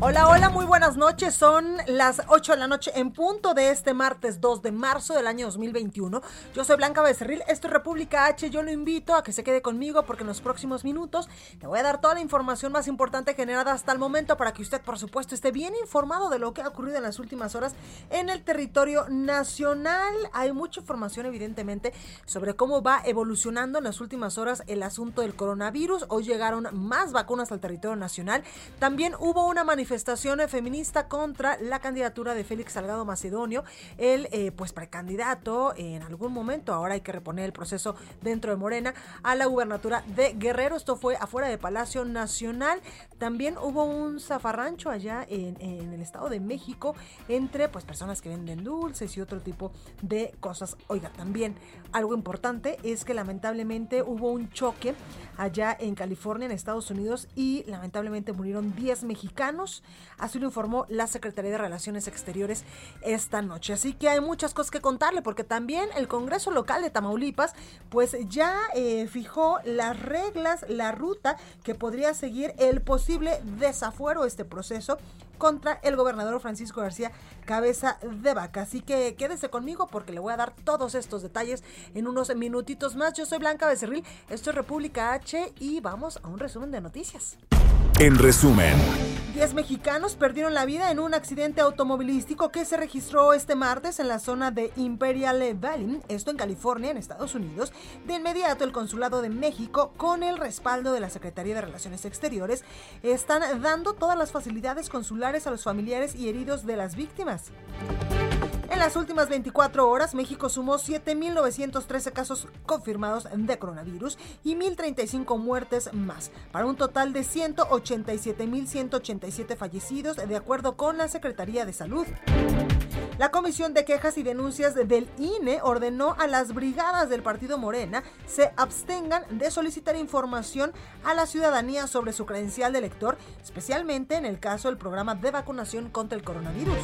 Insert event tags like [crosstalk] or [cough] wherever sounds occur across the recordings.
Hola, hola, muy buenas noches. Son las 8 de la noche en punto de este martes 2 de marzo del año 2021. Yo soy Blanca Becerril, esto es República H. Yo lo invito a que se quede conmigo porque en los próximos minutos le voy a dar toda la información más importante generada hasta el momento para que usted, por supuesto, esté bien informado de lo que ha ocurrido en las últimas horas en el territorio nacional. Hay mucha información, evidentemente, sobre cómo va evolucionando en las últimas horas el asunto del coronavirus. Hoy llegaron más vacunas al territorio nacional. También hubo una manifestación feminista contra la candidatura de Félix Salgado Macedonio, el eh, pues precandidato en algún momento, ahora hay que reponer el proceso dentro de Morena, a la gubernatura de Guerrero. Esto fue afuera de Palacio Nacional. También hubo un zafarrancho allá en, en el Estado de México entre pues personas que venden dulces y otro tipo de cosas. Oiga, también algo importante es que lamentablemente hubo un choque allá en California, en Estados Unidos, y lamentablemente murieron 10 mexicanos. Así lo informó la Secretaría de Relaciones Exteriores esta noche. Así que hay muchas cosas que contarle, porque también el Congreso Local de Tamaulipas, pues ya eh, fijó las reglas, la ruta que podría seguir el posible desafuero este proceso contra el gobernador Francisco García Cabeza de Vaca. Así que quédese conmigo porque le voy a dar todos estos detalles en unos minutitos más. Yo soy Blanca Becerril, esto es República H y vamos a un resumen de noticias. En resumen. Diez mexicanos perdieron la vida en un accidente automovilístico que se registró este martes en la zona de Imperial Valley, esto en California, en Estados Unidos. De inmediato, el Consulado de México, con el respaldo de la Secretaría de Relaciones Exteriores, están dando todas las facilidades consulares a los familiares y heridos de las víctimas. En las últimas 24 horas, México sumó 7.913 casos confirmados de coronavirus y 1.035 muertes más, para un total de 187.187 fallecidos, de acuerdo con la Secretaría de Salud. La Comisión de Quejas y Denuncias del INE ordenó a las brigadas del partido Morena se abstengan de solicitar información a la ciudadanía sobre su credencial de elector, especialmente en el caso del programa de vacunación contra el coronavirus.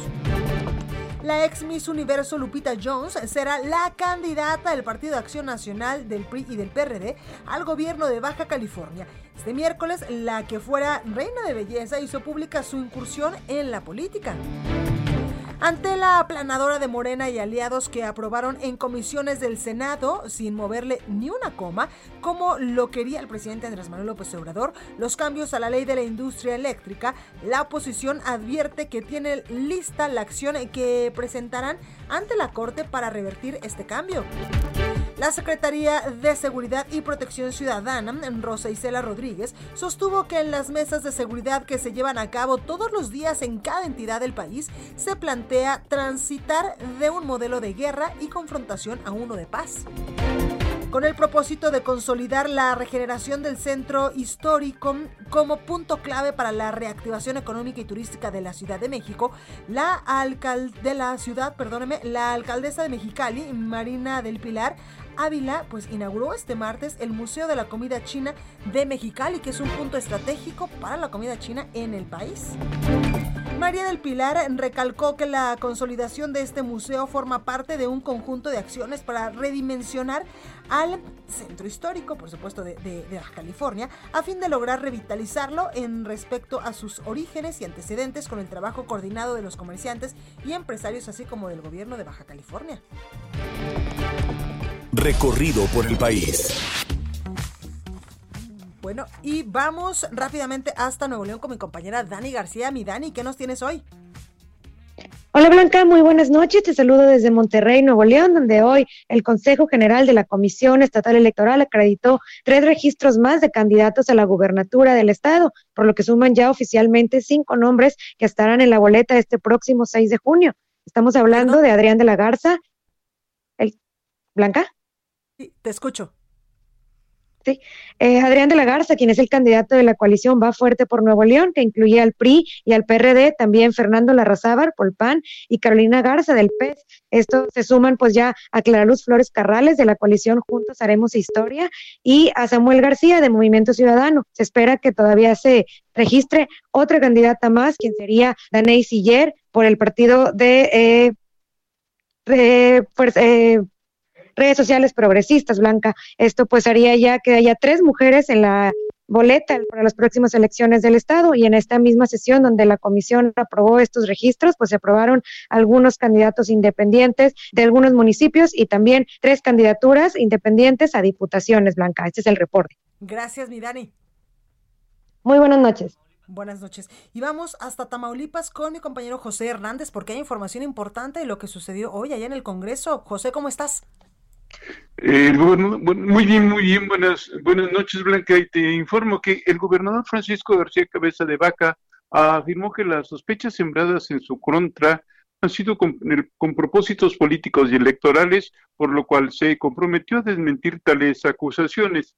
La ex Miss Universo Lupita Jones será la candidata del Partido Acción Nacional del PRI y del PRD al gobierno de Baja California. Este miércoles, la que fuera reina de belleza hizo pública su incursión en la política. Ante la aplanadora de Morena y aliados que aprobaron en comisiones del Senado sin moverle ni una coma, como lo quería el presidente Andrés Manuel López Obrador, los cambios a la ley de la industria eléctrica, la oposición advierte que tiene lista la acción que presentarán ante la Corte para revertir este cambio. La Secretaría de Seguridad y Protección Ciudadana, Rosa Isela Rodríguez, sostuvo que en las mesas de seguridad que se llevan a cabo todos los días en cada entidad del país, se plantea transitar de un modelo de guerra y confrontación a uno de paz con el propósito de consolidar la regeneración del centro histórico como punto clave para la reactivación económica y turística de la Ciudad de México, la alcalde de la ciudad, perdóneme, la alcaldesa de Mexicali, Marina del Pilar, Ávila pues inauguró este martes el Museo de la Comida China de Mexicali, que es un punto estratégico para la comida china en el país. María del Pilar recalcó que la consolidación de este museo forma parte de un conjunto de acciones para redimensionar al centro histórico, por supuesto, de, de, de, Baja California, a fin de lograr revitalizarlo en respecto a sus orígenes y antecedentes con el trabajo coordinado de los comerciantes y empresarios, así como del gobierno de Baja California. Recorrido por el país. Bueno, y vamos rápidamente hasta Nuevo León con mi compañera Dani García. Mi Dani, ¿qué nos tienes hoy? Hola Blanca, muy buenas noches. Te saludo desde Monterrey, Nuevo León, donde hoy el Consejo General de la Comisión Estatal Electoral acreditó tres registros más de candidatos a la gubernatura del estado, por lo que suman ya oficialmente cinco nombres que estarán en la boleta este próximo 6 de junio. Estamos hablando de Adrián de la Garza. El... ¿Blanca? Sí, te escucho. Eh, Adrián de la Garza, quien es el candidato de la coalición Va Fuerte por Nuevo León, que incluye al PRI y al PRD, también Fernando Larrazábar por PAN y Carolina Garza del PES. Esto se suman pues ya a Clara Luz Flores Carrales de la coalición Juntos Haremos Historia y a Samuel García de Movimiento Ciudadano. Se espera que todavía se registre otra candidata más, quien sería Daney Siller por el partido de... Eh, pues, eh, redes sociales progresistas, Blanca. Esto pues haría ya que haya tres mujeres en la boleta para las próximas elecciones del Estado y en esta misma sesión donde la comisión aprobó estos registros, pues se aprobaron algunos candidatos independientes de algunos municipios y también tres candidaturas independientes a diputaciones, Blanca. Este es el reporte. Gracias, mi Dani. Muy buenas noches. Buenas noches. Y vamos hasta Tamaulipas con mi compañero José Hernández porque hay información importante de lo que sucedió hoy allá en el Congreso. José, ¿cómo estás? Eh, muy bien, muy bien. Buenas, noches, Blanca. Y te informo que el gobernador Francisco García Cabeza de Vaca afirmó que las sospechas sembradas en su contra han sido con, propósitos políticos y electorales, por lo cual se comprometió a desmentir tales acusaciones.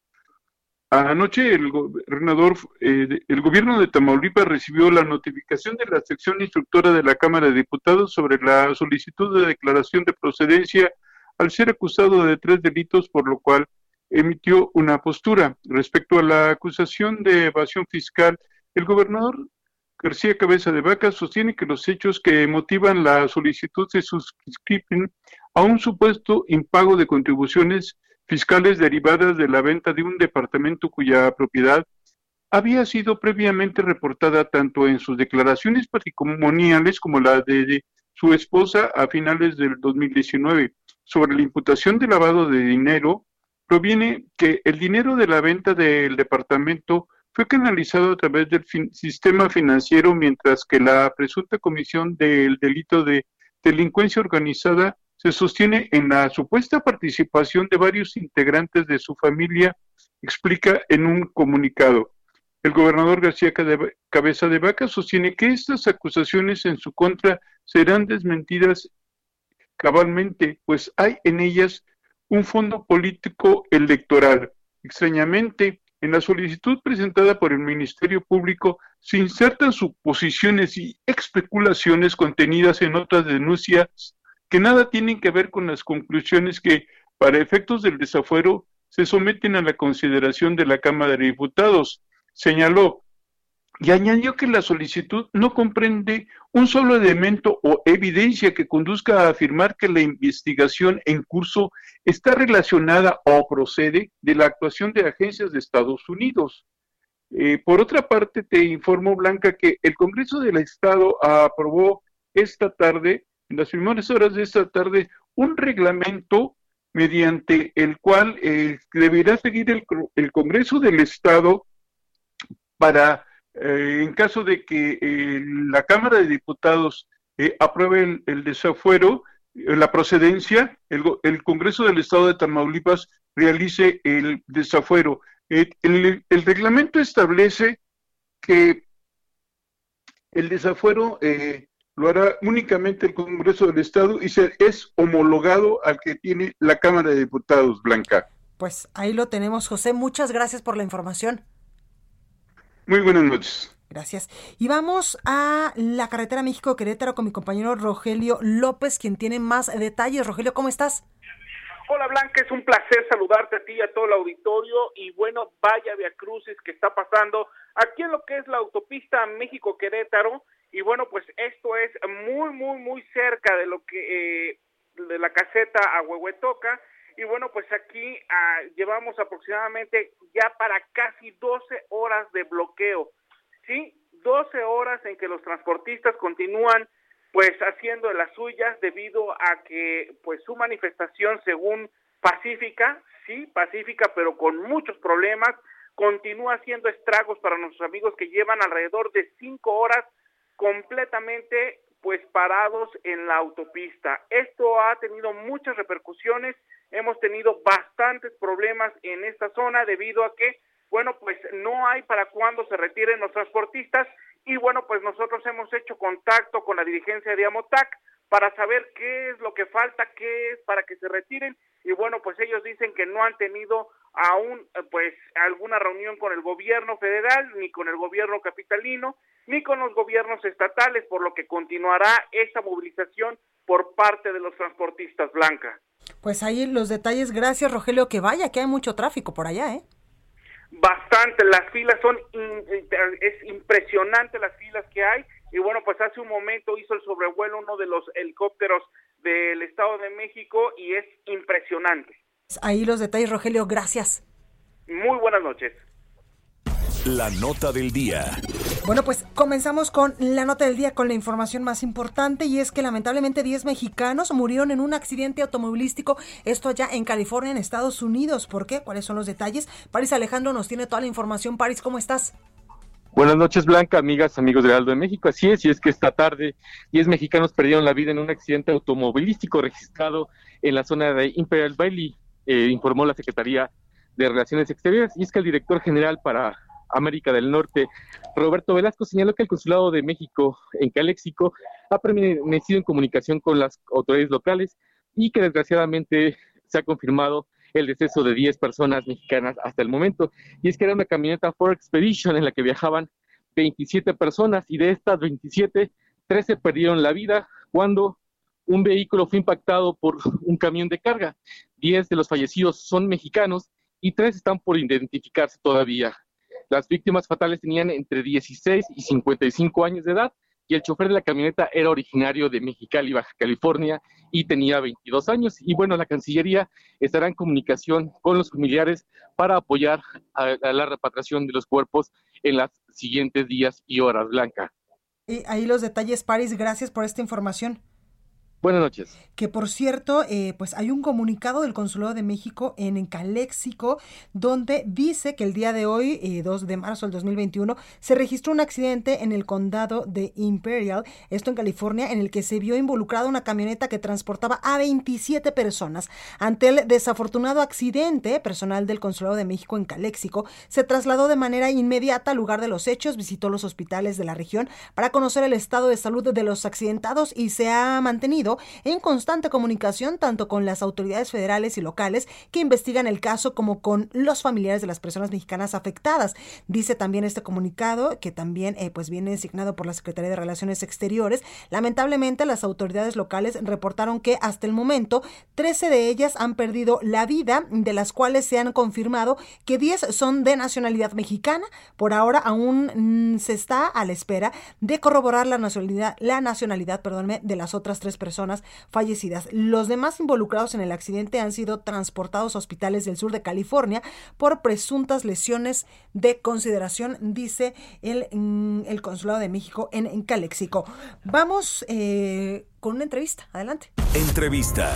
Anoche el gobernador, eh, el gobierno de Tamaulipas recibió la notificación de la sección instructora de la Cámara de Diputados sobre la solicitud de declaración de procedencia al ser acusado de tres delitos, por lo cual emitió una postura. Respecto a la acusación de evasión fiscal, el gobernador García Cabeza de Vaca sostiene que los hechos que motivan la solicitud se suscriben a un supuesto impago de contribuciones fiscales derivadas de la venta de un departamento cuya propiedad había sido previamente reportada tanto en sus declaraciones patrimoniales como la de su esposa a finales del 2019 sobre la imputación de lavado de dinero proviene que el dinero de la venta del departamento fue canalizado a través del sistema financiero, mientras que la presunta comisión del delito de delincuencia organizada se sostiene en la supuesta participación de varios integrantes de su familia, explica en un comunicado. El gobernador García Cabeza de Vaca sostiene que estas acusaciones en su contra serán desmentidas cabalmente, pues hay en ellas un fondo político electoral. Extrañamente, en la solicitud presentada por el Ministerio Público se insertan suposiciones y especulaciones contenidas en otras denuncias que nada tienen que ver con las conclusiones que, para efectos del desafuero, se someten a la consideración de la Cámara de Diputados. Señaló, y añadió que la solicitud no comprende un solo elemento o evidencia que conduzca a afirmar que la investigación en curso está relacionada o procede de la actuación de agencias de Estados Unidos. Eh, por otra parte, te informo, Blanca, que el Congreso del Estado aprobó esta tarde, en las primeras horas de esta tarde, un reglamento mediante el cual eh, deberá seguir el, el Congreso del Estado para eh, en caso de que eh, la Cámara de Diputados eh, apruebe el, desafuero, la procedencia, el, el, Congreso del Estado de Tamaulipas realice el desafuero. El, reglamento establece que el desafuero lo hará únicamente el Congreso del Estado y se, es homologado al que tiene la Cámara de Diputados, Blanca. Pues ahí lo tenemos, José. Muchas gracias por la información. Muy buenas noches. Gracias. Y vamos a la carretera México-Querétaro con mi compañero Rogelio López, quien tiene más detalles. Rogelio, ¿cómo estás? Hola Blanca, es un placer saludarte a ti y a todo el auditorio. Y bueno, vaya Via Crucis que está pasando aquí en lo que es la autopista México-Querétaro. Y bueno, pues esto es muy, muy, muy cerca de lo que, eh, de la caseta a Huehuetoca y bueno, pues aquí ah, llevamos aproximadamente ya para casi 12 horas de bloqueo. ¿Sí? 12 horas en que los transportistas continúan pues haciendo las suyas debido a que pues su manifestación según pacífica, sí, pacífica, pero con muchos problemas, continúa haciendo estragos para nuestros amigos que llevan alrededor de cinco horas completamente pues parados en la autopista. Esto ha tenido muchas repercusiones, hemos tenido bastantes problemas en esta zona debido a que, bueno, pues no hay para cuándo se retiren los transportistas y bueno, pues nosotros hemos hecho contacto con la dirigencia de Amotac para saber qué es lo que falta, qué es para que se retiren y bueno, pues ellos dicen que no han tenido aún pues alguna reunión con el gobierno federal ni con el gobierno capitalino ni con los gobiernos estatales, por lo que continuará esta movilización por parte de los transportistas blancas. Pues ahí los detalles, gracias Rogelio, que vaya, que hay mucho tráfico por allá, ¿eh? Bastante, las filas son, es impresionante las filas que hay, y bueno, pues hace un momento hizo el sobrevuelo uno de los helicópteros del Estado de México y es impresionante. Ahí los detalles, Rogelio, gracias. Muy buenas noches. La nota del día. Bueno, pues comenzamos con la nota del día con la información más importante y es que lamentablemente 10 mexicanos murieron en un accidente automovilístico, esto allá en California, en Estados Unidos. ¿Por qué? ¿Cuáles son los detalles? París Alejandro nos tiene toda la información. París, ¿cómo estás? Buenas noches, Blanca, amigas, amigos de Aldo de México. Así es, y es que esta tarde 10 mexicanos perdieron la vida en un accidente automovilístico registrado en la zona de Imperial Valley, eh, informó la Secretaría de Relaciones Exteriores. Y es que el director general para América del Norte, Roberto Velasco, señaló que el Consulado de México en Caléxico ha permanecido en comunicación con las autoridades locales y que desgraciadamente se ha confirmado el deceso de 10 personas mexicanas hasta el momento. Y es que era una camioneta Ford Expedition en la que viajaban 27 personas y de estas 27, 13 perdieron la vida cuando un vehículo fue impactado por un camión de carga. 10 de los fallecidos son mexicanos y 3 están por identificarse todavía. Las víctimas fatales tenían entre 16 y 55 años de edad y el chofer de la camioneta era originario de Mexicali, Baja California, y tenía 22 años. Y bueno, la Cancillería estará en comunicación con los familiares para apoyar a, la repatriación de los cuerpos en los siguientes días y horas, Blanca. Y ahí los detalles, Paris, gracias por esta información. Buenas noches. Que por cierto, eh, pues hay un comunicado del Consulado de México en Caléxico donde dice que el día de hoy, 2 eh, de marzo del 2021, se registró un accidente en el condado de Imperial, esto en California, en el que se vio involucrada una camioneta que transportaba a 27 personas. Ante el desafortunado accidente, personal del Consulado de México en Caléxico se trasladó de manera inmediata al lugar de los hechos, visitó los hospitales de la región para conocer el estado de salud de los accidentados y se ha mantenido en constante comunicación tanto con las autoridades federales y locales que investigan el caso como con los familiares de las personas mexicanas afectadas. Dice también este comunicado que también eh, pues viene designado por la Secretaría de Relaciones Exteriores. Lamentablemente las autoridades locales reportaron que hasta el momento 13 de ellas han perdido la vida, de las cuales se han confirmado que 10 son de nacionalidad mexicana. Por ahora aún mm, se está a la espera de corroborar la nacionalidad, la nacionalidad, perdónme, de las otras tres personas fallecidas. Los demás involucrados en el accidente han sido transportados a hospitales del sur de California por presuntas lesiones de consideración, dice el, mm, el Consulado de México en, en Calexico. Vamos eh, con una entrevista. Adelante. Entrevista.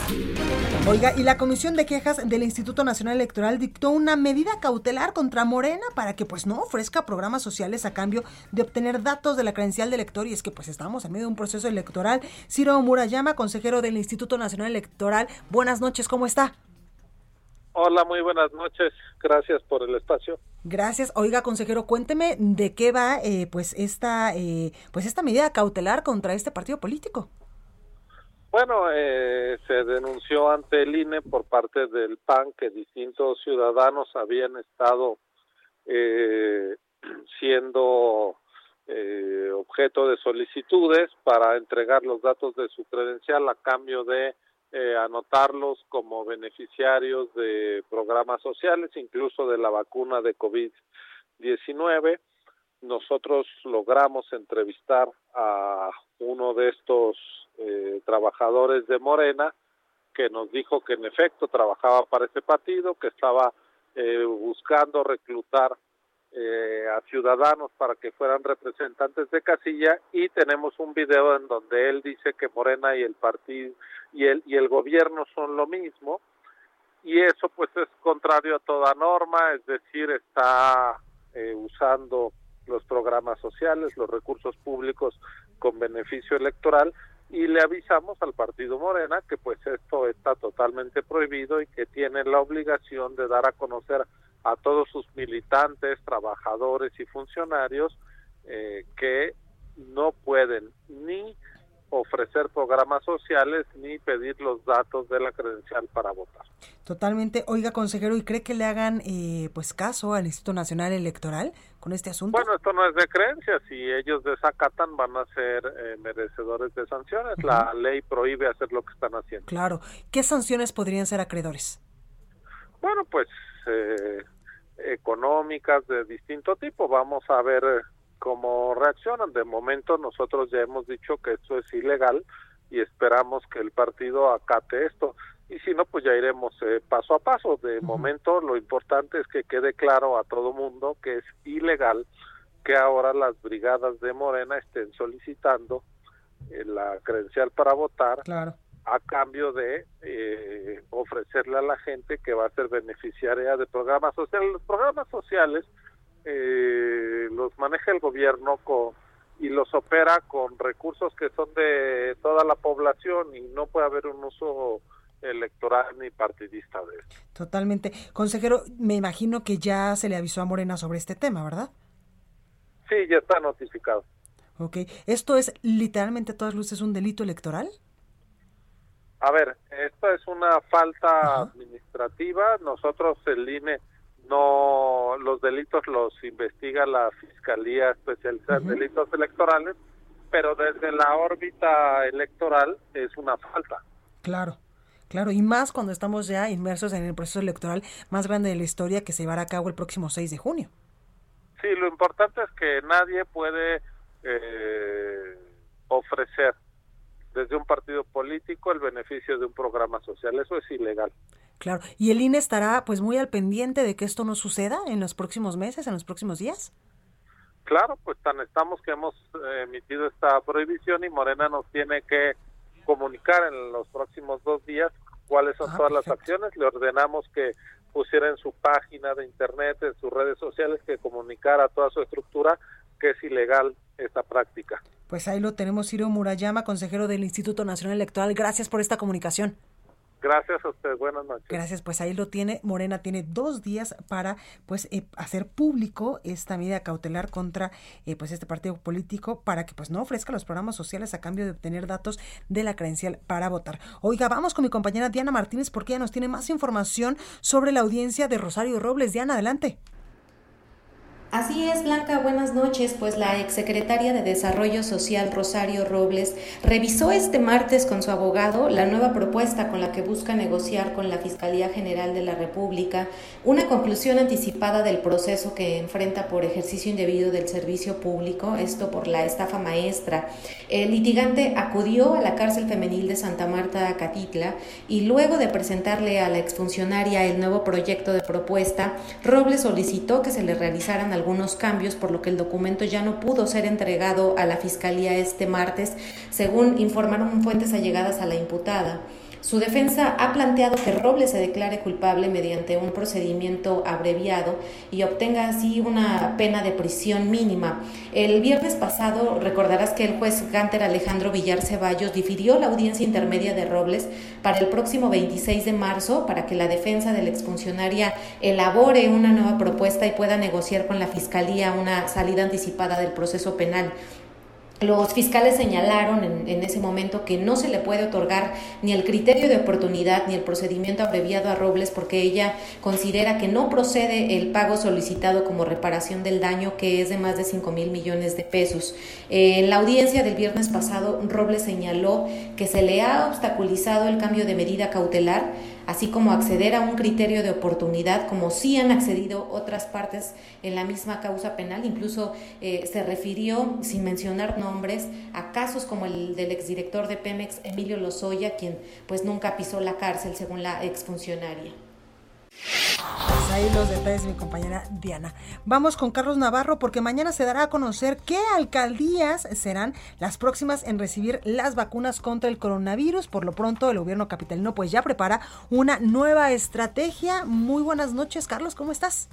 Oiga, y la Comisión de Quejas del Instituto Nacional Electoral dictó una medida cautelar contra Morena para que pues no ofrezca programas sociales a cambio de obtener datos de la credencial de elector. Y es que pues estamos en medio de un proceso electoral. Ciro Murayama, consejero del Instituto Nacional Electoral. Buenas noches, ¿cómo está? Hola, muy buenas noches. Gracias por el espacio. Gracias. Oiga, consejero, cuénteme de qué va eh, pues esta eh, pues esta medida cautelar contra este partido político. Bueno, eh, se denunció ante el INE por parte del PAN que distintos ciudadanos habían estado eh, [clears throat] siendo eh, objeto de solicitudes para entregar los datos de su credencial a cambio de anotarlos como beneficiarios de programas sociales, incluso de la vacuna de COVID-19. Nosotros logramos entrevistar a uno de estos eh, trabajadores de Morena, que nos dijo que en efecto trabajaba para ese partido, que estaba eh, buscando reclutar eh, a ciudadanos para que fueran representantes de casilla. Y tenemos un video en donde él dice que Morena y el partido y el y el gobierno son lo mismo. Y eso pues es contrario a toda norma, es decir, está usando los programas sociales, los recursos públicos con beneficio electoral y le avisamos al partido Morena que pues esto está totalmente prohibido y que tiene la obligación de dar a conocer a todos sus militantes, trabajadores y funcionarios eh, que no pueden ni ofrecer programas sociales ni pedir los datos de la credencial para votar. Totalmente. Oiga, consejero, ¿y cree que le hagan eh, pues caso al Instituto Nacional Electoral con este asunto? Bueno, esto no es de creencia. Si ellos desacatan, van a ser eh, merecedores de sanciones. La ley prohíbe hacer lo que están haciendo. Claro. ¿Qué sanciones podrían ser acreedores? Bueno, pues eh, económicas de distinto tipo. Vamos a ver cómo reaccionan. De momento nosotros ya hemos dicho que esto es ilegal y esperamos que el partido acate esto. Y si no, pues ya iremos eh, paso a paso. De momento lo importante es que quede claro a todo mundo que es ilegal que ahora las brigadas de Morena estén solicitando eh, la credencial para votar a cambio de eh, ofrecerle a la gente que va a ser beneficiaria de programas sociales. Los programas sociales eh, los maneja el gobierno con, y los opera con recursos que son de toda la población y no puede haber un uso electoral ni partidista de esto. Totalmente. Consejero, me imagino que ya se le avisó a Morena sobre este tema, ¿verdad? Sí, ya está notificado. Ok. ¿Esto es literalmente a todas luces un delito electoral? A ver, esto es una falta administrativa. Nosotros, el INE, no los delitos los investiga la Fiscalía Especializada en Delitos Electorales, pero desde la órbita electoral es una falta. Claro. Claro, y más cuando estamos ya inmersos en el proceso electoral más grande de la historia que se llevará a cabo el próximo 6 de junio. Sí, lo importante es que nadie puede eh, ofrecer desde un partido político el beneficio de un programa social. Eso es ilegal. Claro, y el INE estará pues muy al pendiente de que esto no suceda en los próximos meses, en los próximos días. Claro, pues tan estamos que hemos eh, emitido esta prohibición y Morena nos tiene que comunicar en los próximos dos días cuáles son ah, todas las acciones. Le ordenamos que pusiera en su página de internet, en sus redes sociales, que comunicara a toda su estructura que es ilegal esta práctica. Pues ahí lo tenemos, Ciro Murayama, consejero del Instituto Nacional Electoral. Gracias por esta comunicación. Gracias a usted, buenas noches. Gracias, pues ahí lo tiene. Morena tiene dos días para pues eh, hacer público esta medida cautelar contra eh, pues este partido político para que pues no ofrezca los programas sociales a cambio de obtener datos de la credencial para votar. Oiga, vamos con mi compañera Diana Martínez porque ella nos tiene más información sobre la audiencia de Rosario Robles. Diana, adelante. Así es, Blanca, buenas noches. Pues la exsecretaria de Desarrollo Social, Rosario Robles, revisó este martes con su abogado la nueva propuesta con la que busca negociar con la Fiscalía General de la República una conclusión anticipada del proceso que enfrenta por ejercicio indebido del servicio público, esto por la estafa maestra. El litigante acudió a la cárcel femenil de Santa Marta, Catitla, y luego de presentarle a la exfuncionaria el nuevo proyecto de propuesta, Robles solicitó que se le realizaran algunos cambios, por lo que el documento ya no pudo ser entregado a la Fiscalía este martes, según informaron fuentes allegadas a la imputada. Su defensa ha planteado que Robles se declare culpable mediante un procedimiento abreviado y obtenga así una pena de prisión mínima. El viernes pasado recordarás que el juez Gánter Alejandro Villar Ceballos difirió la audiencia intermedia de Robles para el próximo 26 de marzo para que la defensa de la exfuncionaria elabore una nueva propuesta y pueda negociar con la Fiscalía una salida anticipada del proceso penal. Los fiscales señalaron en, ese momento que no se le puede otorgar ni el criterio de oportunidad ni el procedimiento abreviado a Robles porque ella considera que no procede el pago solicitado como reparación del daño que es de más de 5 mil millones de pesos. en la audiencia del viernes pasado, Robles señaló que se le ha obstaculizado el cambio de medida cautelar así como acceder a un criterio de oportunidad, como sí han accedido otras partes en la misma causa penal. Incluso eh, se refirió, sin mencionar nombres, a casos como el del exdirector de Pemex, Emilio Lozoya, quien pues nunca pisó la cárcel, según la exfuncionaria. Pues ahí los detalles de mi compañera Diana. Vamos con Carlos Navarro porque mañana se dará a conocer qué alcaldías serán las próximas en recibir las vacunas contra el coronavirus. Por lo pronto el gobierno capitalino pues ya prepara una nueva estrategia. Muy buenas noches Carlos, ¿cómo estás?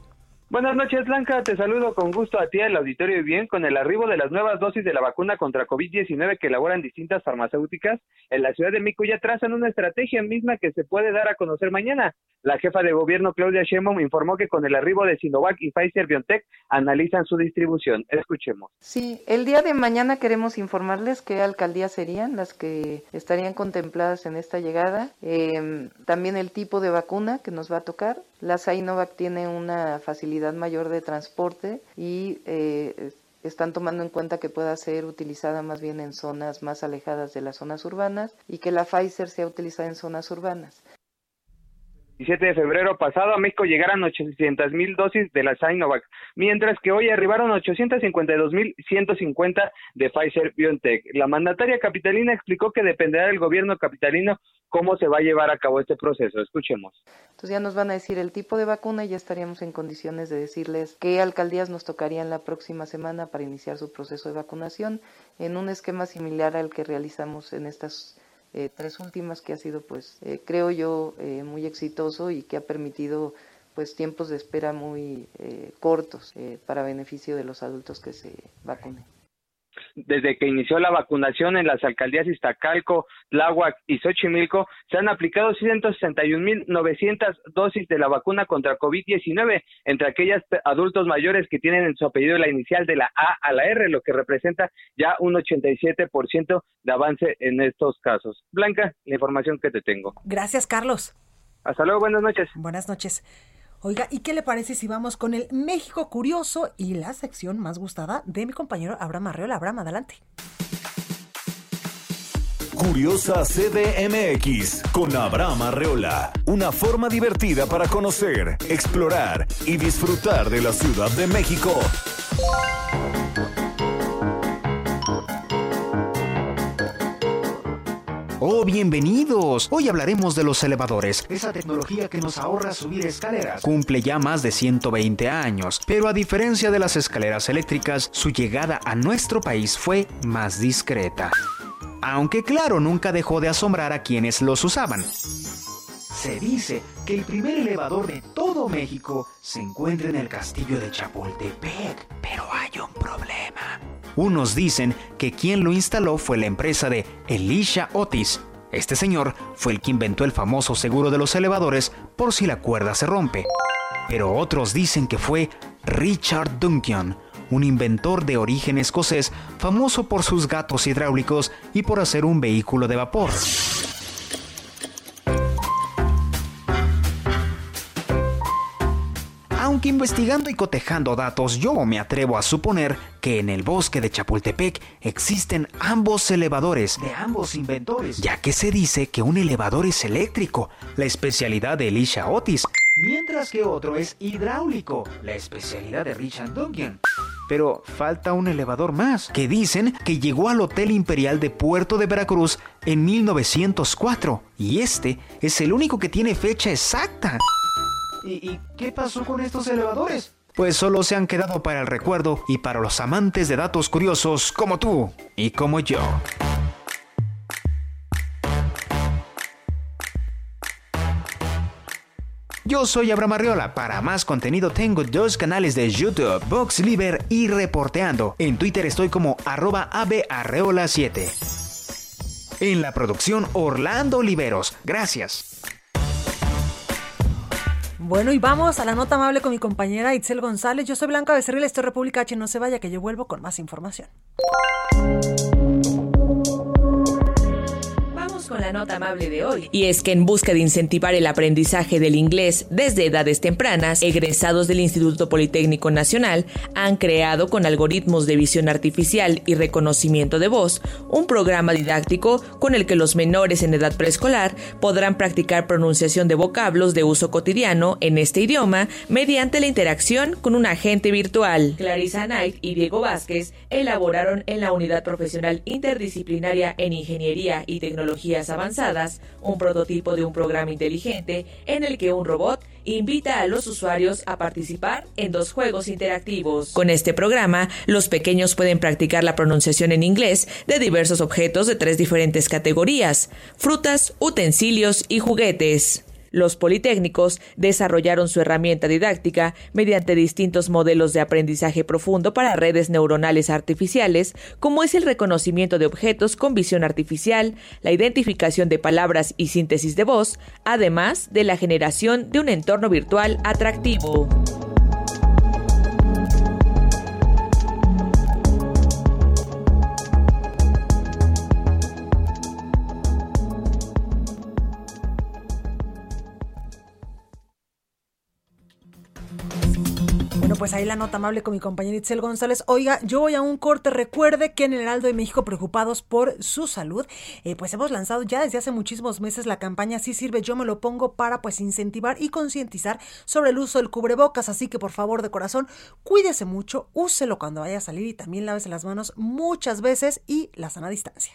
Buenas noches, Blanca. Te saludo con gusto a ti, al auditorio y bien, con el arribo de las nuevas dosis de la vacuna contra COVID-19 que elaboran distintas farmacéuticas en la ciudad de Mico ya trazan una estrategia misma que se puede dar a conocer mañana. La jefa de gobierno, Claudia Sheinbaum, informó que con el arribo de Sinovac y Pfizer BioNTech analizan su distribución. Escuchemos. Sí, el día de mañana queremos informarles qué alcaldías serían las que estarían contempladas en esta llegada. Eh, también el tipo de vacuna que nos va a tocar. La Sinovac tiene una facilidad mayor de transporte y eh, están tomando en cuenta que pueda ser utilizada más bien en zonas más alejadas de las zonas urbanas y que la Pfizer sea utilizada en zonas urbanas. 17 de febrero pasado a México llegaron 800 mil dosis de la Sinovac, mientras que hoy arribaron 852 mil 150 de Pfizer BioNTech. La mandataria capitalina explicó que dependerá del gobierno capitalino cómo se va a llevar a cabo este proceso. Escuchemos. Entonces ya nos van a decir el tipo de vacuna y ya estaríamos en condiciones de decirles qué alcaldías nos tocarían la próxima semana para iniciar su proceso de vacunación en un esquema similar al que realizamos en estas eh, tres últimas que ha sido, pues, eh, creo yo, eh, muy exitoso y que ha permitido pues tiempos de espera muy cortos para beneficio de los adultos que se vacunen desde que inició la vacunación en las alcaldías Iztacalco, Tláhuac y Xochimilco, se han aplicado 161.900 dosis de la vacuna contra COVID-19 entre aquellos adultos mayores que tienen en su apellido la inicial de la A a la R, lo que representa ya un 87% de avance en estos casos. Blanca, la información que te tengo. Gracias, Carlos. Hasta luego, buenas noches. Buenas noches. Oiga, ¿y qué le parece si vamos con el México Curioso y la sección más gustada de mi compañero Abraham Arreola? Abraham, adelante. Curiosa CDMX con Abraham Arreola. Una forma divertida para conocer, explorar y disfrutar de la Ciudad de México. Oh, bienvenidos. Hoy hablaremos de los elevadores, esa tecnología que nos ahorra subir escaleras. Cumple ya más de 120 años, pero a diferencia de las escaleras eléctricas, su llegada a nuestro país fue más discreta. Aunque claro, nunca dejó de asombrar a quienes los usaban. Se dice que el primer elevador de todo México se encuentra en el castillo de Chapultepec, pero hay un problema. Unos dicen que quien lo instaló fue la empresa de Elisha Otis. Este señor fue el que inventó el famoso seguro de los elevadores por si la cuerda se rompe. Pero otros dicen que fue Richard Duncan, un inventor de origen escocés famoso por sus gatos hidráulicos y por hacer un vehículo de vapor. Aunque investigando y cotejando datos, yo me atrevo a suponer que en el bosque de Chapultepec existen ambos elevadores de ambos inventores, ya que se dice que un elevador es eléctrico, la especialidad de Elisha Otis, mientras que otro es hidráulico, la especialidad de Richard Duncan. Pero falta un elevador más, que dicen que llegó al Hotel Imperial de Puerto de Veracruz en 1904, y este es el único que tiene fecha exacta. ¿Y, qué pasó con estos elevadores? Pues solo se han quedado para el recuerdo y para los amantes de datos curiosos como tú y como yo. Yo soy Abraham Arriola. Para más contenido tengo dos canales de YouTube, VoxLiber y Reporteando. En Twitter estoy como arroba abarreola7. En la producción Orlando Oliveros. Gracias. Bueno, y vamos a la nota amable con mi compañera Itzel González. Yo soy Blanca Becerril, esto es República H. No se vaya, que yo vuelvo con más información con la nota amable de hoy. Y es que en busca de incentivar el aprendizaje del inglés desde edades tempranas, egresados del Instituto Politécnico Nacional han creado con algoritmos de visión artificial y reconocimiento de voz un programa didáctico con el que los menores en edad preescolar podrán practicar pronunciación de vocablos de uso cotidiano en este idioma mediante la interacción con un agente virtual. Clarissa Knight y Diego Vázquez elaboraron en la Unidad Profesional Interdisciplinaria en Ingeniería y Tecnología avanzadas, un prototipo de un programa inteligente en el que un robot invita a los usuarios a participar en dos juegos interactivos. Con este programa, los pequeños pueden practicar la pronunciación en inglés de diversos objetos de tres diferentes categorías, frutas, utensilios y juguetes. Los politécnicos desarrollaron su herramienta didáctica mediante distintos modelos de aprendizaje profundo para redes neuronales artificiales, como es el reconocimiento de objetos con visión artificial, la identificación de palabras y síntesis de voz, además de la generación de un entorno virtual atractivo. Pues ahí la nota amable con mi compañera Itzel González. Oiga, yo voy a un corte. Recuerde que en el Heraldo de México, preocupados por su salud, eh, pues hemos lanzado ya desde hace muchísimos meses la campaña Sí sirve, yo me lo pongo para pues incentivar y concientizar sobre el uso del cubrebocas. Así que por favor, de corazón, cuídese mucho, úselo cuando vaya a salir y también lávese las manos muchas veces y la sana distancia.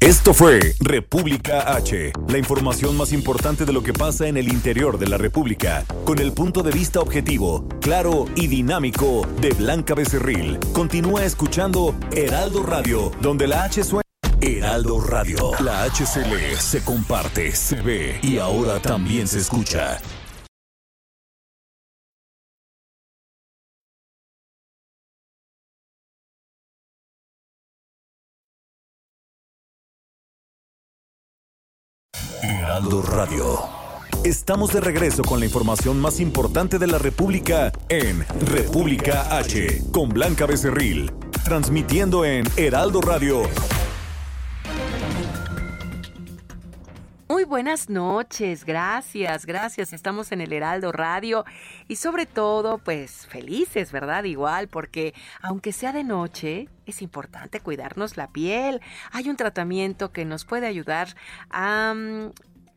Esto fue República H, la información más importante de lo que pasa en el interior de la República, con el punto de vista objetivo, claro y dinámico de Blanca Becerril. Continúa escuchando Heraldo Radio, donde la H suena. Heraldo Radio, la HCL se comparte, se ve y ahora también se escucha. Heraldo Radio. Estamos de regreso con la información más importante de la República en República H, con Blanca Becerril, transmitiendo en Heraldo Radio. Muy buenas noches, gracias, gracias. Estamos en el Heraldo Radio y sobre todo, pues felices, ¿verdad? Igual, porque aunque sea de noche, es importante cuidarnos la piel. Hay un tratamiento que nos puede ayudar a mm,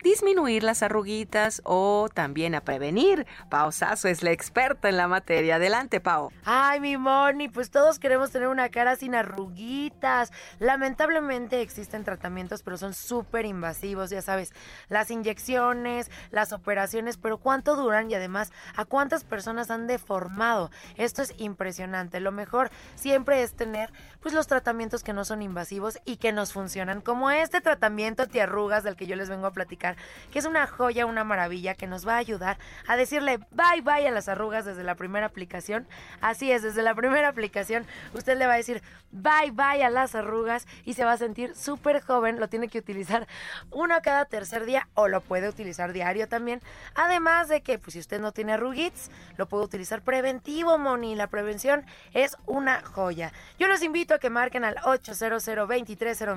disminuir las arruguitas o también a prevenir. Pao Sasso es la experta en la materia. Adelante, Pao. Ay, mi Moni, pues todos queremos tener una cara sin arruguitas. Lamentablemente existen tratamientos, pero son súper invasivos, ya sabes, las inyecciones, las operaciones, pero ¿cuánto duran? Y además, ¿a cuántas personas han deformado? Esto es impresionante. Lo mejor siempre es tener pues los tratamientos que no son invasivos y que nos funcionan, como este tratamiento antiarrugas del que yo les vengo a platicar, que es una joya, una maravilla que nos va a ayudar a decirle bye bye a las arrugas desde la primera aplicación. Así es, desde la primera aplicación usted le va a decir bye bye a las arrugas y se va a sentir súper joven. Lo tiene que utilizar uno cada tercer día o lo puede utilizar diario también. Además de que, pues si usted no tiene arruguitas, lo puede utilizar preventivo, Moni. La prevención es una joya. Yo los invito que marquen al 800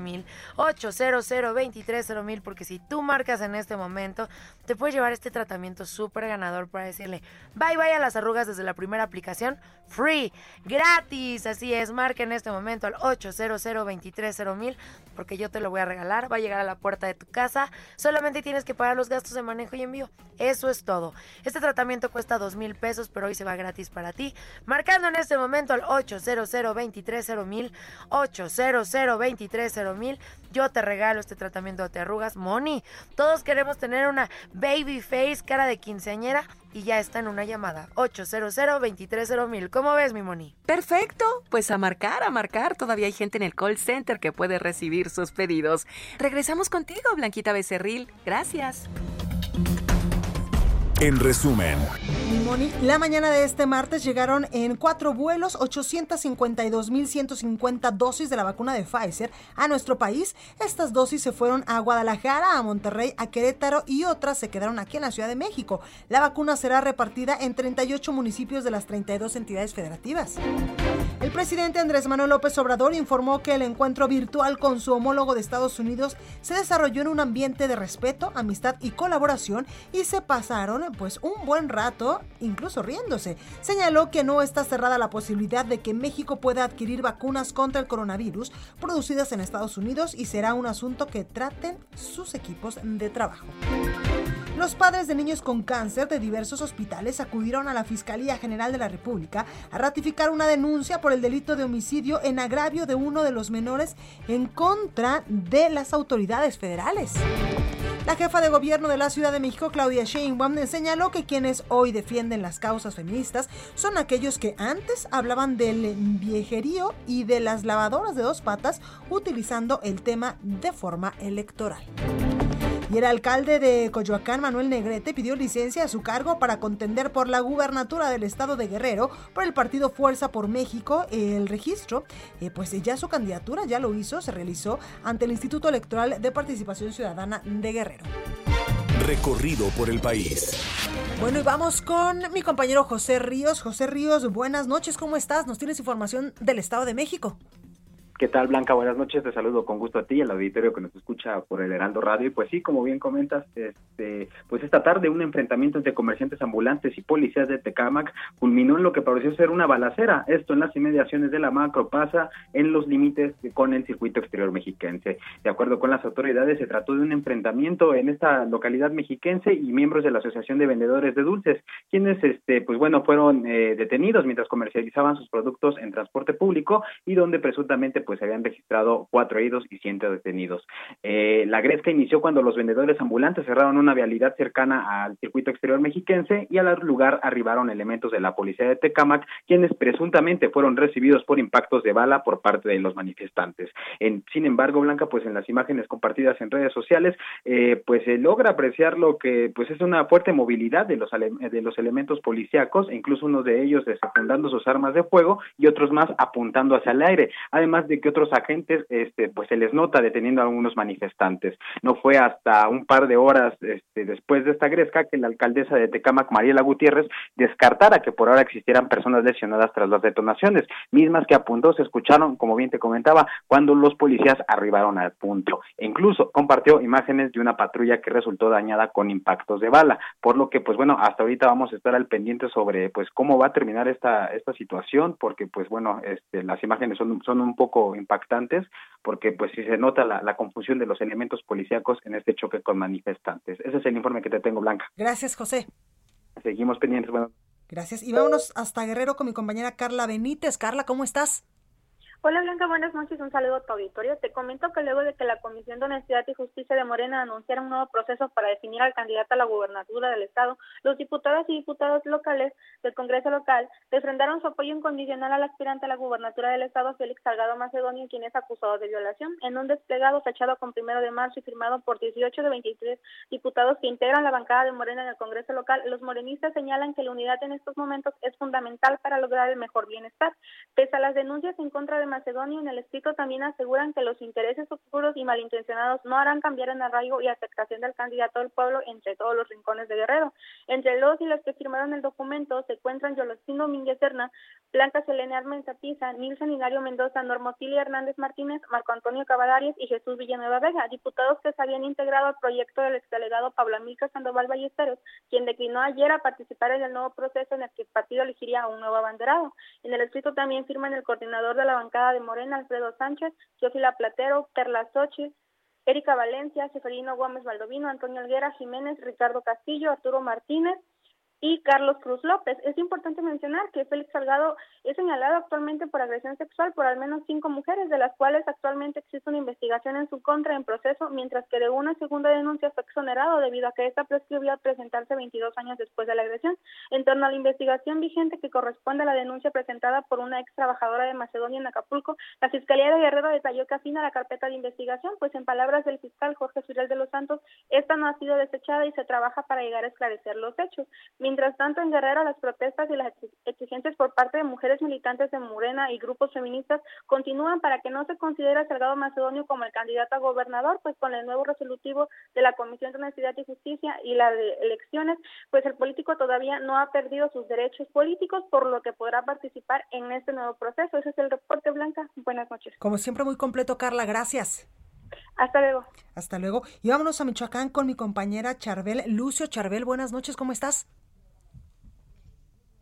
mil 800 mil porque si tú marcas en este momento, te puedes llevar este tratamiento súper ganador para decirle bye bye a las arrugas desde la primera aplicación, free, gratis, así es, marca en este momento al 800 mil porque yo te lo voy a regalar, va a llegar a la puerta de tu casa, solamente tienes que pagar los gastos de manejo y envío, eso es todo. Este tratamiento cuesta dos mil pesos, pero hoy se va gratis para ti, marcando en este momento al 800 mil 800 mil Yo te regalo este tratamiento de arrugas. Moni, todos queremos tener una baby face, cara de quinceañera y ya está en una llamada. 800 mil ¿Cómo ves, mi Moni? Perfecto. Pues a marcar, a marcar. Todavía hay gente en el call center que puede recibir sus pedidos. Regresamos contigo, Blanquita Becerril. Gracias. En resumen, la mañana de este martes llegaron en cuatro vuelos 852.150 dosis de la vacuna de Pfizer a nuestro país. Estas dosis se fueron a Guadalajara, a Monterrey, a Querétaro y otras se quedaron aquí en la Ciudad de México. La vacuna será repartida en 38 municipios de las 32 entidades federativas. El presidente Andrés Manuel López Obrador informó que el encuentro virtual con su homólogo de Estados Unidos se desarrolló en un ambiente de respeto, amistad y colaboración y se pasaron pues un buen rato, incluso riéndose. Señaló que no está cerrada la posibilidad de que México pueda adquirir vacunas contra el coronavirus producidas en Estados Unidos y será un asunto que traten sus equipos de trabajo. Los padres de niños con cáncer de diversos hospitales acudieron a la Fiscalía General de la República a ratificar una denuncia por el delito de homicidio en agravio de uno de los menores en contra de las autoridades federales. La jefa de gobierno de la Ciudad de México, Claudia Sheinbaum, señaló que quienes hoy defienden las causas feministas son aquellos que antes hablaban del viejerío y de las lavadoras de dos patas utilizando el tema de forma electoral. Y el alcalde de Coyoacán, Manuel Negrete, pidió licencia a su cargo para contender por la gubernatura del estado de Guerrero por el partido Fuerza por México. El registro, eh, pues ya su candidatura ya lo hizo, se realizó ante el Instituto Electoral de Participación Ciudadana de Guerrero. Recorrido por el país. Bueno, y vamos con mi compañero José Ríos. José Ríos, buenas noches, ¿cómo estás? Nos tienes información del Estado de México. ¿Qué tal, Blanca? Buenas noches. Te saludo con gusto a ti y al auditorio que nos escucha por el Heraldo Radio. Y pues sí, como bien comentas, este, pues esta tarde un enfrentamiento entre comerciantes ambulantes y policías de Tecamac culminó en lo que pareció ser una balacera. Esto en las inmediaciones de la macro pasa en los límites con el circuito exterior mexiquense. De acuerdo con las autoridades, se trató de un enfrentamiento en esta localidad mexiquense y miembros de la Asociación de Vendedores de Dulces, quienes, este, pues bueno, fueron eh, detenidos mientras comercializaban sus productos en transporte público y donde presuntamente pues se habían registrado cuatro heridos y ciento detenidos. Eh, la gresca inició cuando los vendedores ambulantes cerraron una vialidad cercana al circuito exterior mexiquense y al lugar arribaron elementos de la policía de Tecámac, quienes presuntamente fueron recibidos por impactos de bala por parte de los manifestantes. Sin embargo, Blanca, pues en las imágenes compartidas en redes sociales, eh, pues se logra apreciar lo que pues es una fuerte movilidad de los de los elementos policíacos, incluso uno de ellos desapuntando sus armas de fuego y otros más apuntando hacia el aire, además de que otros agentes este pues se les nota deteniendo a algunos manifestantes. No fue hasta un par de horas este, después de esta gresca que la alcaldesa de Tecámac, Mariela Gutiérrez, descartara que por ahora existieran personas lesionadas tras las detonaciones, mismas que apuntó se escucharon, como bien te comentaba, cuando los policías arribaron al punto. E incluso compartió imágenes de una patrulla que resultó dañada con impactos de bala, por lo que pues bueno, hasta ahorita vamos a estar al pendiente sobre pues cómo va a terminar esta esta situación, porque pues bueno, este, las imágenes son, son un poco impactantes porque pues sí se nota la, confusión de los elementos policíacos en este choque con manifestantes. Ese es el informe que te tengo, Blanca. Gracias, José. Seguimos pendientes. Bueno. Gracias. Y vámonos hasta Guerrero con mi compañera Carla Benítez. Carla, ¿cómo estás? Hola Blanca, buenas noches, un saludo a tu auditorio. Te comento que luego de que la Comisión de Honestidad y Justicia de Morena anunciara un nuevo proceso para definir al candidato a la gubernatura del Estado, los diputados y diputados locales del Congreso local refrendaron su apoyo incondicional al aspirante a la gubernatura del Estado, Félix Salgado Macedonio, quien es acusado de violación, en un desplegado fechado con primero de marzo y firmado por 18 de 23 diputados que integran la bancada de Morena en el Congreso local. Los morenistas señalan que la unidad en estos momentos es fundamental para lograr el mejor bienestar. Pese a las denuncias en contra de Macedonio en el escrito también aseguran que los intereses oscuros y malintencionados no harán cambiar en arraigo y aceptación del candidato del pueblo entre todos los rincones de Guerrero. Entre los y los que firmaron el documento se encuentran Yolostín Domínguez Serna, Blanca Selene Armenta Tiza, Nilson Hilario Mendoza, Normotilia Hernández Martínez, Marco Antonio Cavadarias y Jesús Villanueva Vega, diputados que se habían integrado al proyecto del exdelegado Pablo Amílcar Sandoval Ballesteros, quien declinó ayer a participar en el nuevo proceso en el que el partido elegiría a un nuevo abanderado. En el escrito también firman el coordinador de la bancada de Morena, Alfredo Sánchez, Teófila Platero, Perla Sochi, Erika Valencia, Seferino Gómez Valdovino, Antonio Alguera Jiménez, Ricardo Castillo, Arturo Martínez, y Carlos Cruz López. Es importante mencionar que Félix Salgado es señalado actualmente por agresión sexual por al menos cinco mujeres, de las cuales actualmente existe una investigación en su contra en proceso, mientras que de una segunda denuncia fue exonerado debido a que esta prescribió presentarse 22 años después de la agresión. En torno a la investigación vigente que corresponde a la denuncia presentada por una ex trabajadora de Macedonia en Acapulco, la Fiscalía de Guerrero detalló que afina la carpeta de investigación, pues en palabras del fiscal Jorge Surel de los Santos, esta no ha sido desechada y se trabaja para llegar a esclarecer los hechos. Mientras tanto, en Guerrero, las protestas y las exigencias por parte de mujeres militantes de Morena y grupos feministas continúan para que no se considere a Salgado Macedonio como el candidato a gobernador, pues con el nuevo resolutivo de la Comisión de Honestidad y Justicia y la de elecciones, pues el político todavía no ha perdido sus derechos políticos, por lo que podrá participar en este nuevo proceso. Ese es el reporte, Blanca. Buenas noches. Como siempre, muy completo, Carla. Gracias. Hasta luego. Hasta luego. Y vámonos a Michoacán con mi compañera Charbel. Lucio Charbel, buenas noches, ¿cómo estás?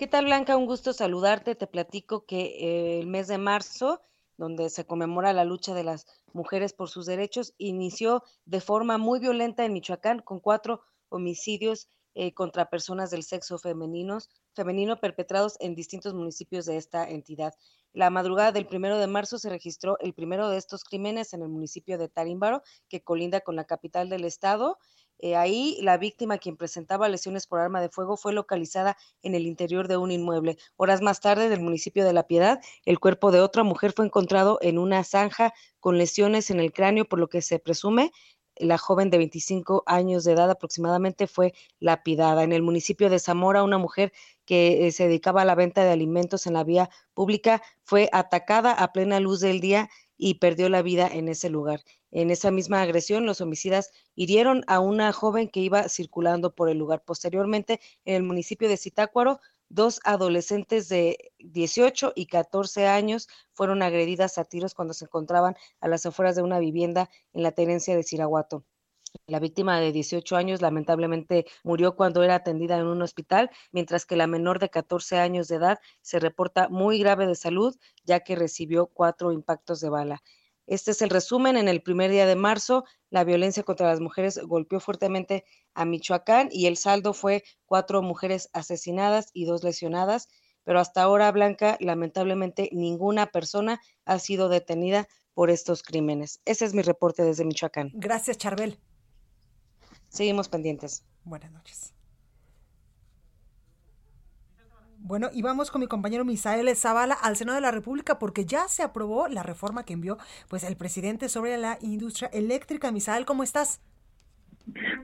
¿Qué tal, Blanca? Un gusto saludarte. Te platico que eh, el mes de marzo, donde se conmemora la lucha de las mujeres por sus derechos, inició de forma muy violenta en Michoacán con cuatro homicidios eh, contra personas del sexo femeninos, femenino perpetrados en distintos municipios de esta entidad. La madrugada del primero de marzo se registró el primero de estos crímenes en el municipio de Tarímbaro, que colinda con la capital del estado. Eh, ahí la víctima, quien presentaba lesiones por arma de fuego, fue localizada en el interior de un inmueble. Horas más tarde, del municipio de La Piedad, el cuerpo de otra mujer fue encontrado en una zanja con lesiones en el cráneo, por lo que se presume la joven de 25 años de edad aproximadamente fue lapidada. En el municipio de Zamora, una mujer que eh, se dedicaba a la venta de alimentos en la vía pública fue atacada a plena luz del día y perdió la vida en ese lugar. En esa misma agresión, los homicidas hirieron a una joven que iba circulando por el lugar. Posteriormente, en el municipio de Zitácuaro, dos adolescentes de 18 y 14 años fueron agredidas a tiros cuando se encontraban a las afueras de una vivienda en la tenencia de Siraguato. La víctima de 18 años lamentablemente murió cuando era atendida en un hospital, mientras que la menor de 14 años de edad se reporta muy grave de salud, ya que recibió cuatro impactos de bala. Este es el resumen. En el primer día de marzo, la violencia contra las mujeres golpeó fuertemente a Michoacán y el saldo fue cuatro mujeres asesinadas y dos lesionadas. Pero hasta ahora, Blanca, lamentablemente ninguna persona ha sido detenida por estos crímenes. Ese es mi reporte desde Michoacán. Gracias, Charbel. Seguimos pendientes. Buenas noches. Bueno, y vamos con mi compañero Misael Zavala al Senado de la República porque ya se aprobó la reforma que envió pues el presidente sobre la industria eléctrica. Misael, ¿cómo estás?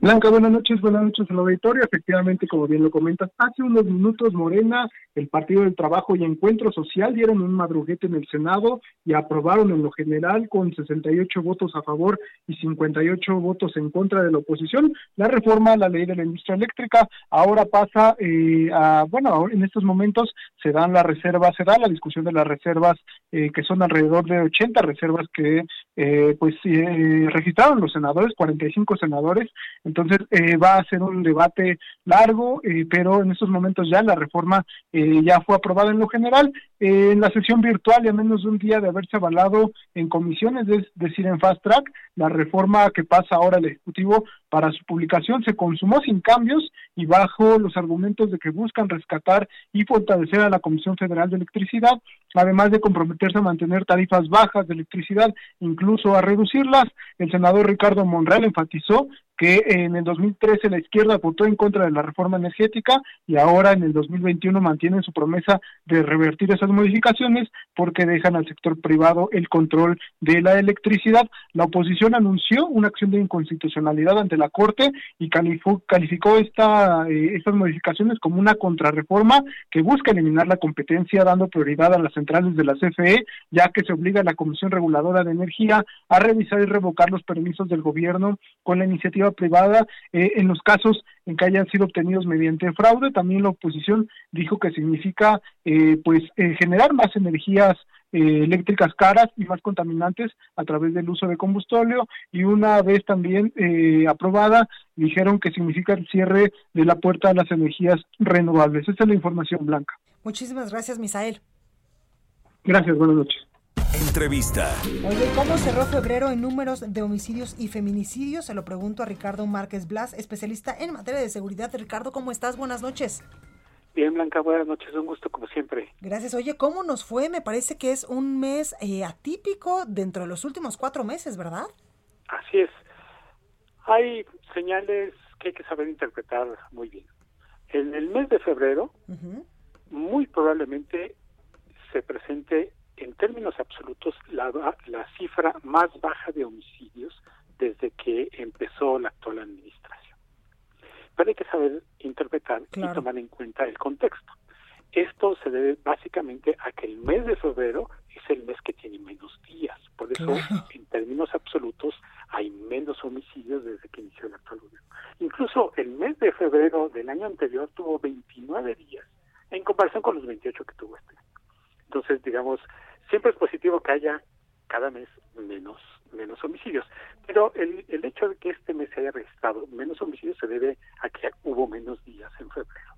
Blanca, buenas noches, buenas noches al auditorio. Efectivamente, como bien lo comentas, hace unos minutos Morena, el Partido del Trabajo y Encuentro Social dieron un madruguete en el Senado y aprobaron en lo general con 68 votos a favor y 58 votos en contra de la oposición la reforma a la ley de la industria eléctrica. Ahora pasa eh, a, bueno, en estos momentos se dan las reservas, se da la discusión de las reservas eh, que son alrededor de 80 reservas que eh, pues registraron los senadores, 45 senadores entonces eh, va a ser un debate largo, eh, pero en estos momentos ya la reforma eh, ya fue aprobada en lo general. en la sesión virtual y a menos de un día de haberse avalado en comisiones, es decir, en fast track, la reforma que pasa ahora al Ejecutivo para su publicación se consumó sin cambios y bajo los argumentos de que buscan rescatar y fortalecer a la Comisión Federal de Electricidad, además de comprometerse a mantener tarifas bajas de electricidad, incluso a reducirlas. El senador Ricardo Monreal enfatizó que en el 2013 la izquierda votó en contra de la reforma energética y ahora en el 2021 mantienen su promesa de revertir esas modificaciones porque dejan al sector privado el control de la electricidad. La oposición anunció una acción de inconstitucionalidad ante la Corte y calificó, esta, eh, estas modificaciones como una contrarreforma que busca eliminar la competencia dando prioridad a las centrales de la CFE, ya que se obliga a la Comisión Reguladora de Energía a revisar y revocar los permisos del gobierno con la iniciativa privada eh, en los casos en que hayan sido obtenidos mediante fraude. También la oposición dijo que significa eh, pues eh, generar más energías eléctricas caras y más contaminantes a través del uso de combustible y una vez también aprobada dijeron que significa el cierre de la puerta a las energías renovables. Esta es la información blanca. Muchísimas gracias, Misael. Gracias, buenas noches. Entrevista. Oye, ¿cómo cerró febrero en números de homicidios y feminicidios? Se lo pregunto a Ricardo Márquez Blas, especialista en materia de seguridad. Ricardo, ¿cómo estás? Buenas noches. Bien, Blanca, buenas noches, un gusto como siempre. Gracias. Oye, ¿cómo nos fue? Me parece que es un mes eh, atípico dentro de los últimos cuatro meses, ¿verdad? Así es. Hay señales que hay que saber interpretar muy bien. En el mes de febrero, muy probablemente se presente en términos absolutos la, la cifra más baja de homicidios desde que empezó la actual administración. Pero hay que saber interpretar y tomar en cuenta el contexto. Esto se debe básicamente a que el mes de febrero es el mes que tiene menos días. Por eso, en términos absolutos, hay menos homicidios desde que inició el actual gobierno. Incluso el mes de febrero del año anterior tuvo 29 días en comparación con los 28 que tuvo este año. Entonces, digamos, siempre es positivo que haya cada mes menos menos homicidios, pero el, el hecho de que este mes se haya registrado menos homicidios se debe a que hubo menos días en febrero.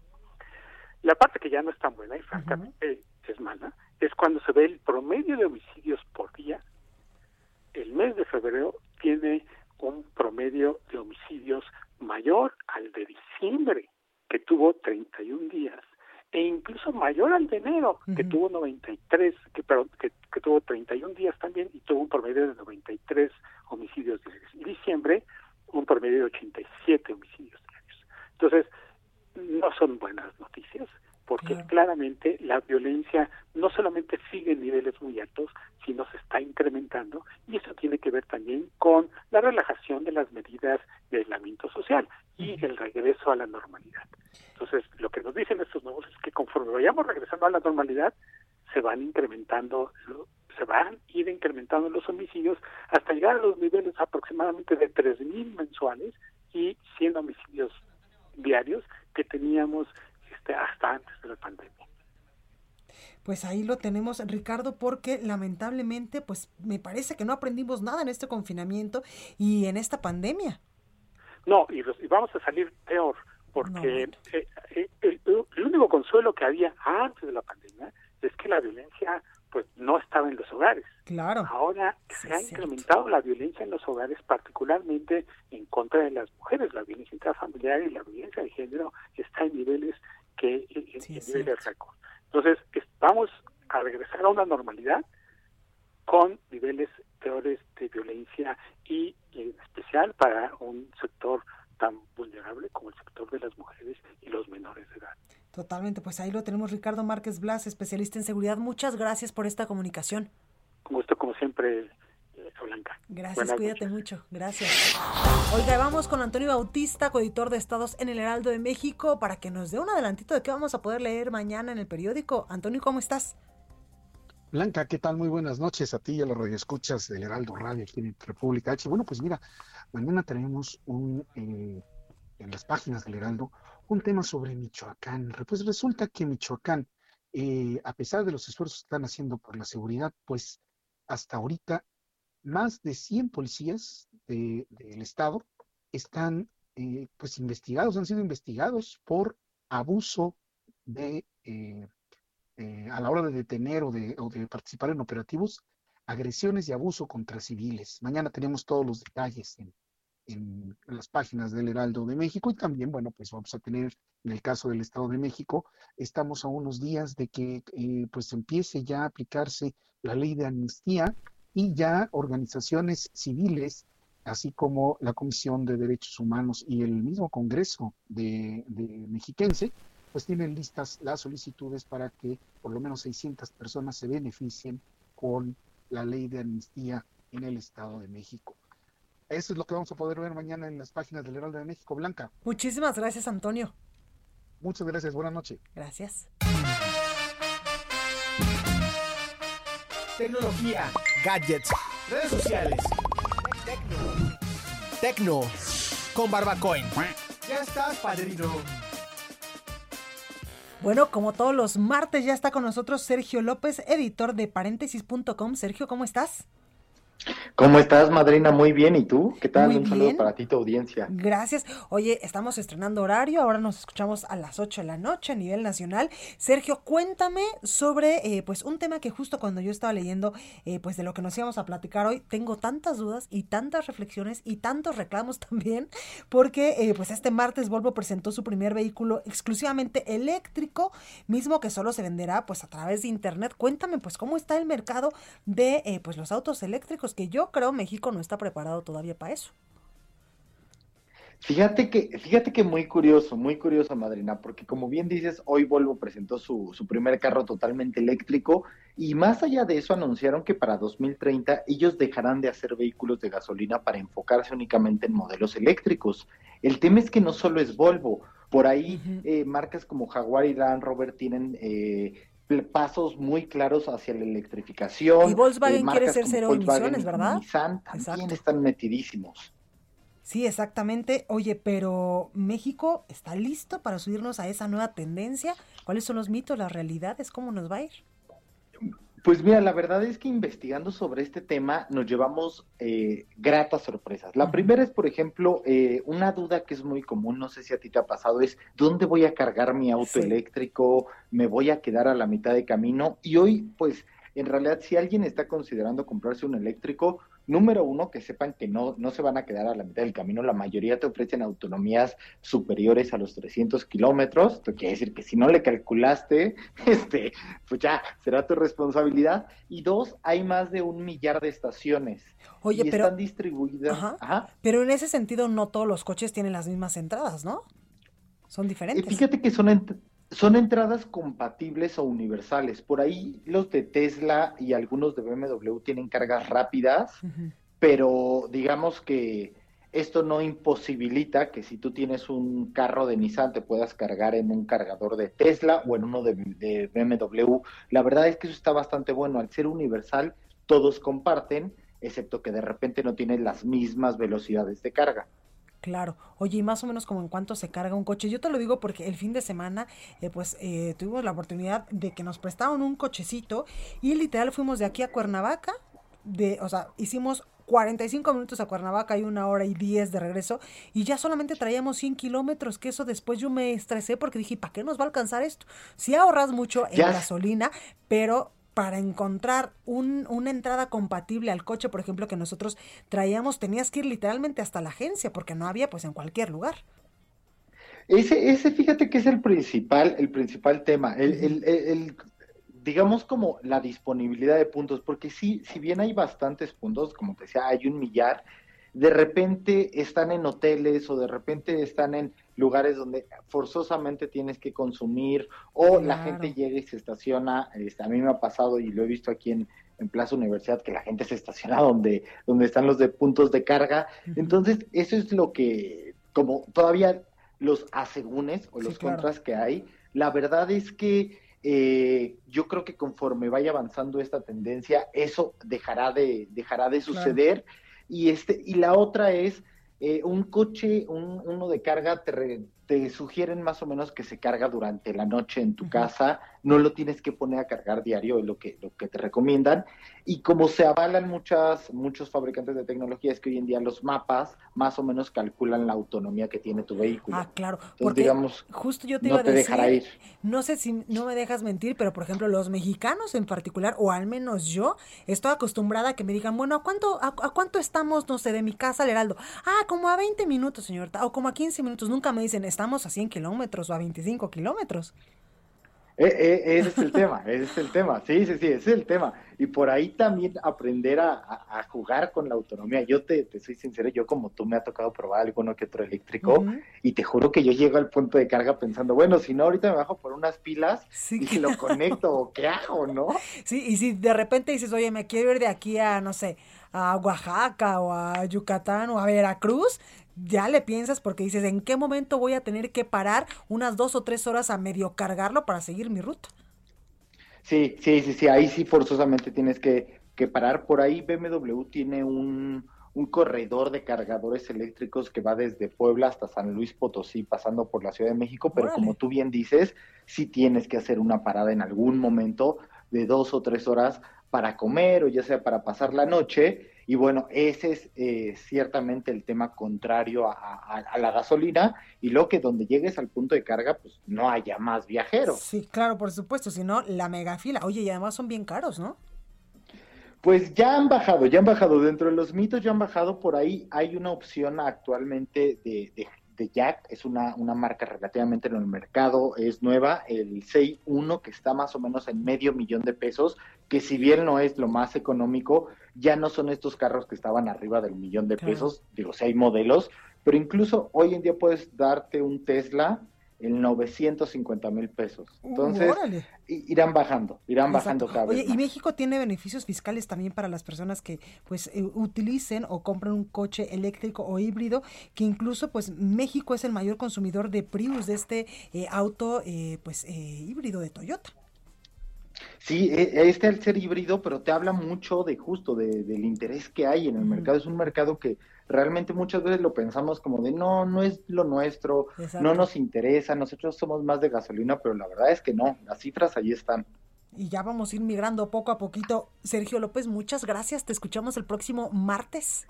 La parte que ya no es tan buena y francamente es mala es cuando se ve el promedio de homicidios por día. El mes de febrero tiene un promedio de homicidios mayor al de diciembre, que tuvo 31 días, e incluso mayor al de enero, que tuvo 93, que, perdón, que, que, tuvo 31 días también y tuvo un promedio de 93 homicidios diarios. Y diciembre, un promedio de 87 Entonces, no son buenas noticias porque claramente la violencia no solamente sigue en niveles muy altos, sino se está incrementando y eso tiene que ver también con la relajación de las medidas de aislamiento social y el regreso a la normalidad. Entonces, lo que nos dicen estos nuevos es que conforme vayamos regresando a la normalidad, se van incrementando se van a ir incrementando los homicidios hasta llegar a los niveles aproximadamente de 3.000 mensuales y 100 homicidios diarios que teníamos este, hasta antes de la pandemia. Pues ahí lo tenemos, Ricardo, porque lamentablemente, pues me parece que no aprendimos nada en este confinamiento y en esta pandemia. No, y, vamos a salir peor, porque eh, eh, el, único consuelo que había antes de la pandemia es que la violencia pues no estaba en los hogares. Claro. Ahora se ha incrementado la violencia en los hogares, particularmente en contra de las mujeres. La violencia intrafamiliar y la violencia de género está en niveles que en, niveles récord. Entonces, vamos a regresar a una normalidad con niveles peores de violencia y en especial para un sector tan vulnerable como el sector de las mujeres y los menores de edad. Totalmente, pues ahí lo tenemos Ricardo Márquez Blas, especialista en seguridad. Muchas gracias por esta comunicación. Con gusto, como siempre, Blanca. Gracias, cuídate mucho. Gracias. Oiga, vamos con Antonio Bautista, coeditor de Estados en el Heraldo de México, para que nos dé un adelantito de qué vamos a poder leer mañana en el periódico. Antonio, ¿cómo estás? Blanca, ¿qué tal? Muy buenas noches a ti y a los radioescuchas del Heraldo Radio aquí en República H. Bueno, pues mira, mañana tenemos un, eh, en las páginas del Heraldo un tema sobre Michoacán. Pues resulta que Michoacán, eh, a pesar de los esfuerzos que están haciendo por la seguridad, pues hasta ahorita más de 100 policías del Estado están eh, pues investigados, han sido investigados por abuso de, eh, a la hora de detener o de, o de participar en operativos, agresiones y abuso contra civiles. Mañana tenemos todos los detalles en, en las páginas del Heraldo de México y también, bueno, pues vamos a tener en el caso del Estado de México, estamos a unos días de que eh, pues empiece ya a aplicarse la ley de amnistía y ya organizaciones civiles, así como la Comisión de Derechos Humanos y el mismo Congreso de, de Mexiquense, pues tienen listas las solicitudes para que por lo menos 600 personas se beneficien con la ley de amnistía en el Estado de México. Eso es lo que vamos a poder ver mañana en las páginas del Heraldo de México, Blanca. Muchísimas gracias, Antonio. Muchas gracias, buenas noches. Gracias. Tecnología, gadgets, redes sociales. Tecno. Tecno. Con Barbacoin. Ya estás, padrino. Bueno, como todos los martes ya está con nosotros Sergio López, editor de paréntesis.com. Sergio, ¿cómo estás? ¿Cómo estás, madrina? Muy bien. ¿Y tú? ¿Qué tal? Un saludo para ti, tu audiencia. Gracias. Oye, estamos estrenando horario. Ahora nos escuchamos a las 8 de la noche a nivel nacional. Sergio, cuéntame sobre eh, pues un tema que justo cuando yo estaba leyendo eh, pues de lo que nos íbamos a platicar hoy, tengo tantas dudas y tantas reflexiones y tantos reclamos [laughs] también, porque eh, pues este martes Volvo presentó su primer vehículo exclusivamente eléctrico, mismo que solo se venderá pues a través de internet. Cuéntame pues cómo está el mercado de pues los autos eléctricos que yo creo México no está preparado todavía para eso. Fíjate que, fíjate que muy curioso, muy curioso, madrina, porque como bien dices, hoy Volvo presentó su, su primer carro totalmente eléctrico y más allá de eso anunciaron que para 2030 ellos dejarán de hacer vehículos de gasolina para enfocarse únicamente en modelos eléctricos. El tema es que no solo es Volvo, por ahí eh, marcas como Jaguar y Land Rover tienen eh, pasos muy claros hacia la electrificación. Y Volkswagen eh, quiere ser cero emisiones, ¿verdad? Nissan también están metidísimos. Sí, exactamente. Oye, pero ¿México está listo para subirnos a esa nueva tendencia? ¿Cuáles son los mitos, las realidades? ¿Cómo nos va a ir? Pues mira, la verdad es que investigando sobre este tema nos llevamos eh, gratas sorpresas. La primera es, por ejemplo, eh, una duda que es muy común, no sé si a ti te ha pasado, es ¿dónde voy a cargar mi auto eléctrico? ¿Me voy a quedar a la mitad de camino? Y hoy, pues, en realidad, si alguien está considerando comprarse un eléctrico, Número uno, que sepan que no, no se van a quedar a la mitad del camino. La mayoría te ofrecen autonomías superiores a los 300 kilómetros. Esto quiere decir que si no le calculaste, [laughs] este, pues ya será tu responsabilidad. Y dos, hay más de un millar de estaciones. Oye, pero. Están distribuidas. Pero en ese sentido, no todos los coches tienen las mismas entradas, ¿no? Son diferentes. fíjate que son, son entradas compatibles o universales. Por ahí los de Tesla y algunos de BMW tienen cargas rápidas, pero digamos que esto no imposibilita que si tú tienes un carro de Nissan te puedas cargar en un cargador de Tesla o en uno de, de BMW. La verdad es que eso está bastante bueno. Al ser universal, todos comparten, excepto que de repente no tienen las mismas velocidades de carga. Claro. Oye, y más o menos como en cuánto se carga un coche. Yo te lo digo porque el fin de semana, eh, pues eh, tuvimos la oportunidad de que nos prestaron un cochecito y literal fuimos de aquí a Cuernavaca. De, o sea, hicimos 45 minutos a Cuernavaca y una hora y 10 de regreso y ya solamente traíamos 100 kilómetros, que eso después yo me estresé porque dije, ¿para qué nos va a alcanzar esto? Si ahorras mucho en gasolina, pero para encontrar un, una entrada compatible al coche, por ejemplo, que nosotros traíamos, tenías que ir literalmente hasta la agencia, porque no había pues en cualquier lugar. Ese, ese fíjate que es el principal, el principal tema, el, el, digamos como la disponibilidad de puntos, porque sí, si bien hay bastantes puntos, como te decía, hay un millar, de repente están en hoteles o de repente están en lugares donde forzosamente tienes que consumir o la gente llega y se estaciona, este, a mí me ha pasado y lo he visto aquí en, Plaza Universidad que la gente se estaciona donde, donde están los de puntos de carga, entonces eso es lo que, como todavía los asegúnes o los contras que hay, la verdad es que eh, yo creo que conforme vaya avanzando esta tendencia, eso dejará de, dejará de suceder. Y, este, y la otra es eh, un coche, un, uno de carga, te, te, sugieren más o menos que se carga durante la noche en tu casa, no lo tienes que poner a cargar diario, es lo que, lo que te recomiendan. Y como se avalan muchas, muchos fabricantes de tecnología, es que hoy en día los mapas más o menos calculan la autonomía que tiene tu vehículo. Ah, claro. porque digamos, justo yo te iba a decir, no sé si no me dejas mentir, pero por ejemplo, los mexicanos en particular, o al menos yo, estoy acostumbrada a que me digan, bueno, ¿a cuánto, a, cuánto estamos, no sé, de mi casa al Heraldo? Ah, como a 20 minutos, señorita, o como a 15 minutos. Nunca me dicen, estamos a 100 kilómetros o a 25 kilómetros. Eh, eh, ese es el tema, ese es el tema, sí, sí, sí, ese es el tema. Y por ahí también aprender a, jugar con la autonomía. Yo te, soy sincero, yo como tú me ha tocado probar alguno que otro eléctrico y te juro que yo llego al punto de carga pensando, bueno, si no, ahorita me bajo por unas pilas y si lo [laughs] conecto, ¿qué hago, no? Sí, y si de repente dices, oye, me quiero ir de aquí a, no sé, a Oaxaca o a Yucatán o a Veracruz, ya le piensas porque dices, ¿en qué momento voy a tener que parar unas dos o tres horas a medio cargarlo para seguir mi ruta? Sí, sí, sí, sí, ahí sí forzosamente tienes que, que parar. Por ahí BMW tiene un, un corredor de cargadores eléctricos que va desde Puebla hasta San Luis Potosí, pasando por la Ciudad de México, pero como tú bien dices, sí tienes que hacer una parada en algún momento de dos o tres horas para comer o ya sea para pasar la noche y bueno, ese es eh, ciertamente el tema contrario a, la gasolina y lo que donde llegues al punto de carga, pues no haya más viajeros. Sí, claro, por supuesto, si no, la megafila. Oye, y además son bien caros, ¿no? Pues ya han bajado, ya han bajado. Dentro de los mitos ya han bajado. Por ahí hay una opción actualmente de, de, Jack. Es una, una marca relativamente en el mercado. Es nueva, el 6.1, que está más o menos en medio millón de pesos. Que si bien no es lo más económico, ya no son estos carros que estaban arriba del millón de pesos, digo, si hay modelos, pero incluso hoy en día puedes darte un Tesla en 950 mil pesos. Uh, Entonces, irán bajando, irán bajando cada vez. Oye, y México tiene beneficios fiscales también para las personas que pues eh, utilicen o compren un coche eléctrico o híbrido, que incluso pues México es el mayor consumidor de Prius, de este eh, auto eh, pues híbrido de Toyota. Sí, e, este al ser híbrido, pero te habla mucho de justo de, del interés que hay en el mercado. Es un mercado que realmente muchas veces lo pensamos como de no, no es lo nuestro, no nos interesa, nosotros somos más de gasolina, pero la verdad es que no, las cifras ahí están. Y ya vamos a ir migrando poco a poquito. Sergio López, muchas gracias. Te escuchamos el próximo martes.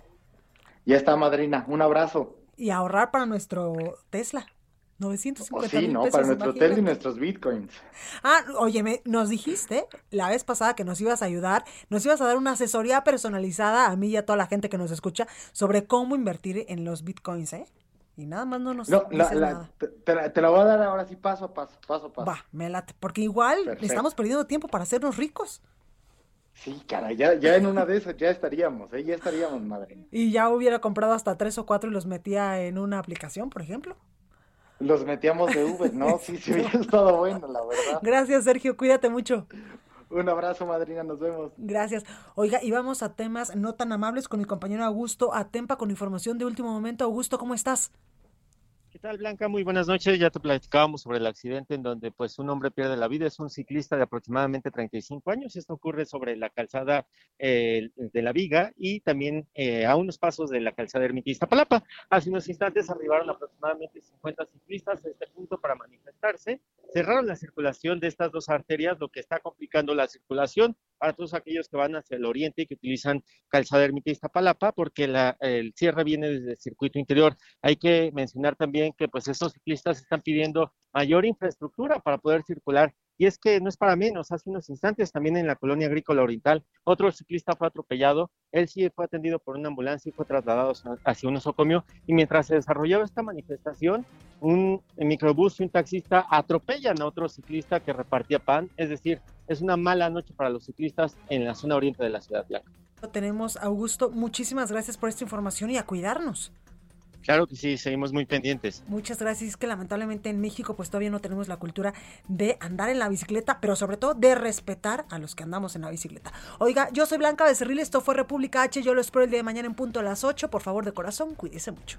Ya está, madrina. Un abrazo. Y ahorrar para nuestro Tesla. 950 sí, ¿no? Para nuestro hotel y nuestros bitcoins. Ah, oye, nos dijiste la vez pasada que nos ibas a ayudar, nos ibas a dar una asesoría personalizada a mí y a toda la gente que nos escucha sobre cómo invertir en los bitcoins, ¿eh? Y nada más no nos no, nada. Te, la, voy a dar ahora sí paso a paso, paso a paso. Va, me late, porque igual estamos perdiendo tiempo para hacernos ricos. Sí, cara, ya, ya en una de esas ya estaríamos, ¿eh? ya estaríamos, madre. Y ya hubiera comprado hasta tres o cuatro y los metía en una aplicación, por ejemplo. Los metíamos de Uber, ¿no? Sí, sí, hubiera estado bueno, la verdad. Gracias, Sergio, cuídate mucho. Un abrazo, madrina, nos vemos. Gracias. Oiga, y vamos a temas no tan amables con mi compañero Augusto Atempa con información de último momento. Augusto, ¿cómo estás? ¿Qué tal, Blanca? Muy buenas noches. Ya te platicábamos sobre el accidente en donde pues un hombre pierde la vida. Es un ciclista de aproximadamente 35 años. Esto ocurre sobre la calzada eh, de la Viga y también eh, a unos pasos de la calzada Ermitista Palapa. Hace unos instantes arribaron aproximadamente 50 ciclistas a este punto para manifestarse. Cerraron la circulación de estas dos arterias, lo que está complicando la circulación para todos aquellos que van hacia el oriente y que utilizan calzada Ermitista Palapa, porque el cierre viene desde el circuito interior. Hay que mencionar también que pues estos ciclistas están pidiendo mayor infraestructura para poder circular. Y es que no es para menos, hace unos instantes también en la colonia agrícola oriental, otro ciclista fue atropellado, él sí fue atendido por una ambulancia y fue trasladado hacia un nosocomio, y mientras se desarrollaba esta manifestación, un microbús y un taxista atropellan a otro ciclista que repartía pan, es decir, es una mala noche para los ciclistas en la zona oriente de la ciudad blanca. Tenemos, Augusto, muchísimas gracias por esta información y a cuidarnos. Claro que sí, seguimos muy pendientes. Muchas gracias. Es que lamentablemente en México pues todavía no tenemos la cultura de andar en la bicicleta, pero sobre todo de respetar a los que andamos en la bicicleta. Oiga, yo soy Blanca Becerril, esto fue República H, yo lo espero el día de mañana en punto a las 8. Por favor, de corazón, cuídese mucho.